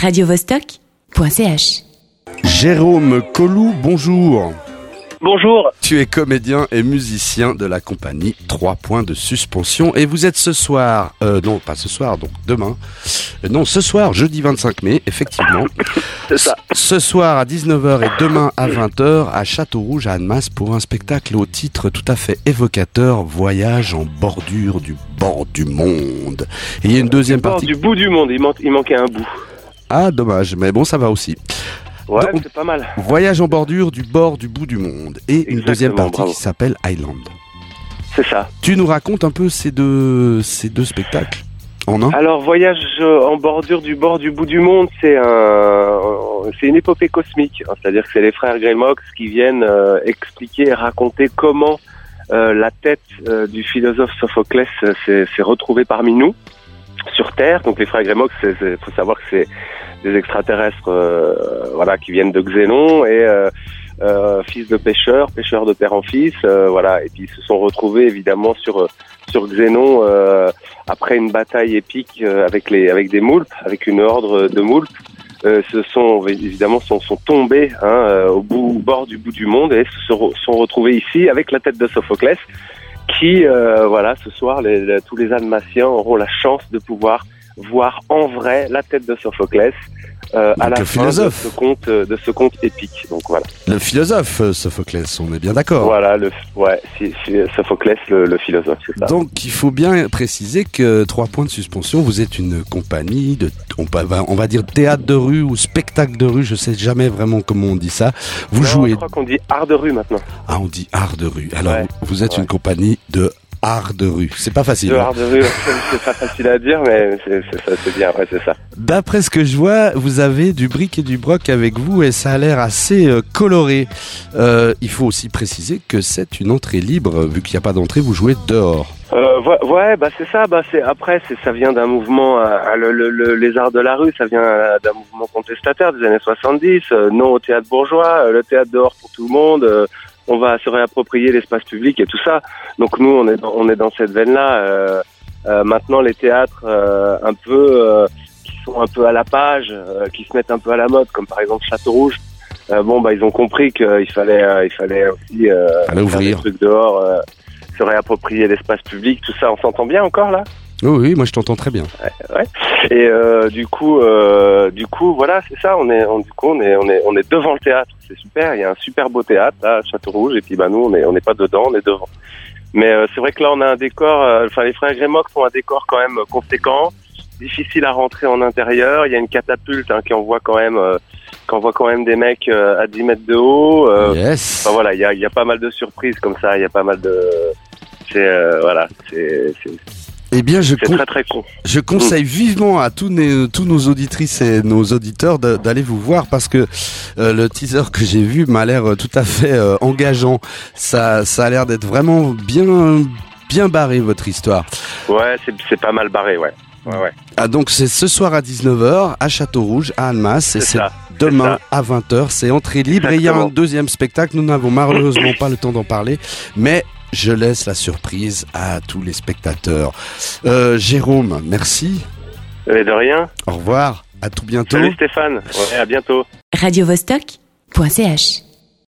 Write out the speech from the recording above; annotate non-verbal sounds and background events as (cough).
radiovostok.ch. Jérôme Colou, bonjour. Bonjour. Tu es comédien et musicien de la compagnie 3 points de suspension et vous êtes ce soir, euh, non pas ce soir, donc demain, Euh, non ce soir, jeudi 25 mai, effectivement. (laughs) C'est ça. Ce soir à 19h et demain à 20h à Château-Rouge à Annemasse pour un spectacle au titre tout à fait évocateur, Voyage en bordure du bord du monde. Et il y a une deuxième Bord partie. du bout du monde, il, man- il manquait un bout. Ah dommage, mais bon ça va aussi. Ouais, Donc- c'est pas mal. Voyage en bordure du bord du bout du monde. Et une deuxième partie bravo. qui s'appelle Island. C'est ça. Tu nous racontes un peu ces deux, ces deux spectacles en un? Alors, voyage euh, en bordure du bord du bout du monde, c'est un, c'est une épopée cosmique. hein. C'est-à-dire que c'est les frères Greymox qui viennent euh, expliquer et raconter comment euh, la tête euh, du philosophe Sophoclès euh, s'est s'est retrouvée parmi nous sur Terre. Donc, les frères Greymox, il faut savoir que c'est des extraterrestres, euh, voilà, qui viennent de Xénon et euh, euh, fils de pêcheurs, pêcheurs de père en fils, euh, voilà. Et puis ils se sont retrouvés évidemment sur sur Xénon euh, après une bataille épique euh, avec les avec des moulpes, avec une ordre de moulpes. Euh, se sont évidemment sont, sont tombés hein, euh, au bout bord du bout du monde et se sont, sont retrouvés ici avec la tête de Sophoclès qui euh, voilà ce soir les, les- tous les Almaciens auront la chance de pouvoir voir en vrai la tête de Sophoclès euh, à la le fin philosophe. de ce conte de ce conte épique donc voilà Le philosophe, euh, Sophoclès, on est bien d'accord. voilà le ouais Sophoclès le, le philosophe c'est ça Donc il faut bien préciser que trois points de suspension, vous êtes une compagnie de, on va, on va dire théâtre de rue ou spectacle de rue, je sais jamais vraiment comment on dit ça. Vous Non, jouez, je crois qu'on dit art de rue maintenant ah on dit art de rue. Alors Ouais. vous êtes Ouais. une compagnie de art de rue. C'est pas facile. de hein. art de rue (laughs) c'est pas facile à dire mais c'est c'est ça c'est bien ouais c'est ça D'après ce que je vois, vous avez du bric et du broc avec vous et ça a l'air assez euh, coloré. Euh, il faut aussi préciser que c'est une entrée libre, vu qu'il n'y a pas d'entrée, vous jouez dehors. Euh, ouais, bah c'est ça. Bah c'est après, c'est ça vient d'un mouvement. le, le- le- les arts de la rue, ça vient d'un mouvement contestataire des années 70. euh, non au théâtre bourgeois, euh, le théâtre dehors pour tout le monde. On va se réapproprier l'espace public et tout ça. Donc nous, on est dans, on est dans cette veine-là. euh, euh, maintenant, les théâtres euh, un peu euh, qui sont un peu à la page, euh, qui se mettent un peu à la mode, comme par exemple Château Rouge. euh, bon, bah ils ont compris qu'il fallait, euh, il fallait aussi euh, faire des trucs dehors. euh, se réapproprier l'espace public, tout ça, on s'entend bien encore là? Oui, oui, moi je t'entends très bien. Et euh, du coup, euh, du coup, voilà, c'est ça. On est, on, du coup, on est, on est, on est devant le théâtre. C'est super. Il y a un super beau théâtre là, à Château Rouge. Et puis, bah nous, on est, on n'est pas dedans, on est devant. Mais euh, c'est vrai que là, on a un décor. euh, Enfin, les frères Grémox ont un décor quand même conséquent, difficile à rentrer en intérieur. Il y a une catapulte hein, qui envoie quand même, euh, qui envoie quand même des mecs euh, à 10 mètres de haut. Euh, yes. Enfin voilà, il y a, il y a pas mal de surprises comme ça, il y a pas mal de. C'est euh, voilà, c'est- Eh bien, je, c'est con- très très con. je conseille vivement à tous, nos- tous nos auditrices et nos auditeurs d'aller vous voir parce que euh, le teaser que j'ai vu m'a l'air euh, tout à fait euh, engageant. Ça, ça a l'air d'être vraiment bien, bien barré votre histoire. Ouais, c'est pas mal barré, ouais. Ouais, ouais. Ah, donc c'est ce soir à 19h à Château Rouge, à Annemasse, et C'est demain à 20h. C'est entrée libre et il y a un deuxième spectacle. Nous n'avons malheureusement pas le temps d'en parler, mais je laisse la surprise à tous les spectateurs. Euh, Jérôme, merci. Et de rien. Au revoir. À tout bientôt. Salut Stéphane. Ouais, à bientôt. radiovostok.ch.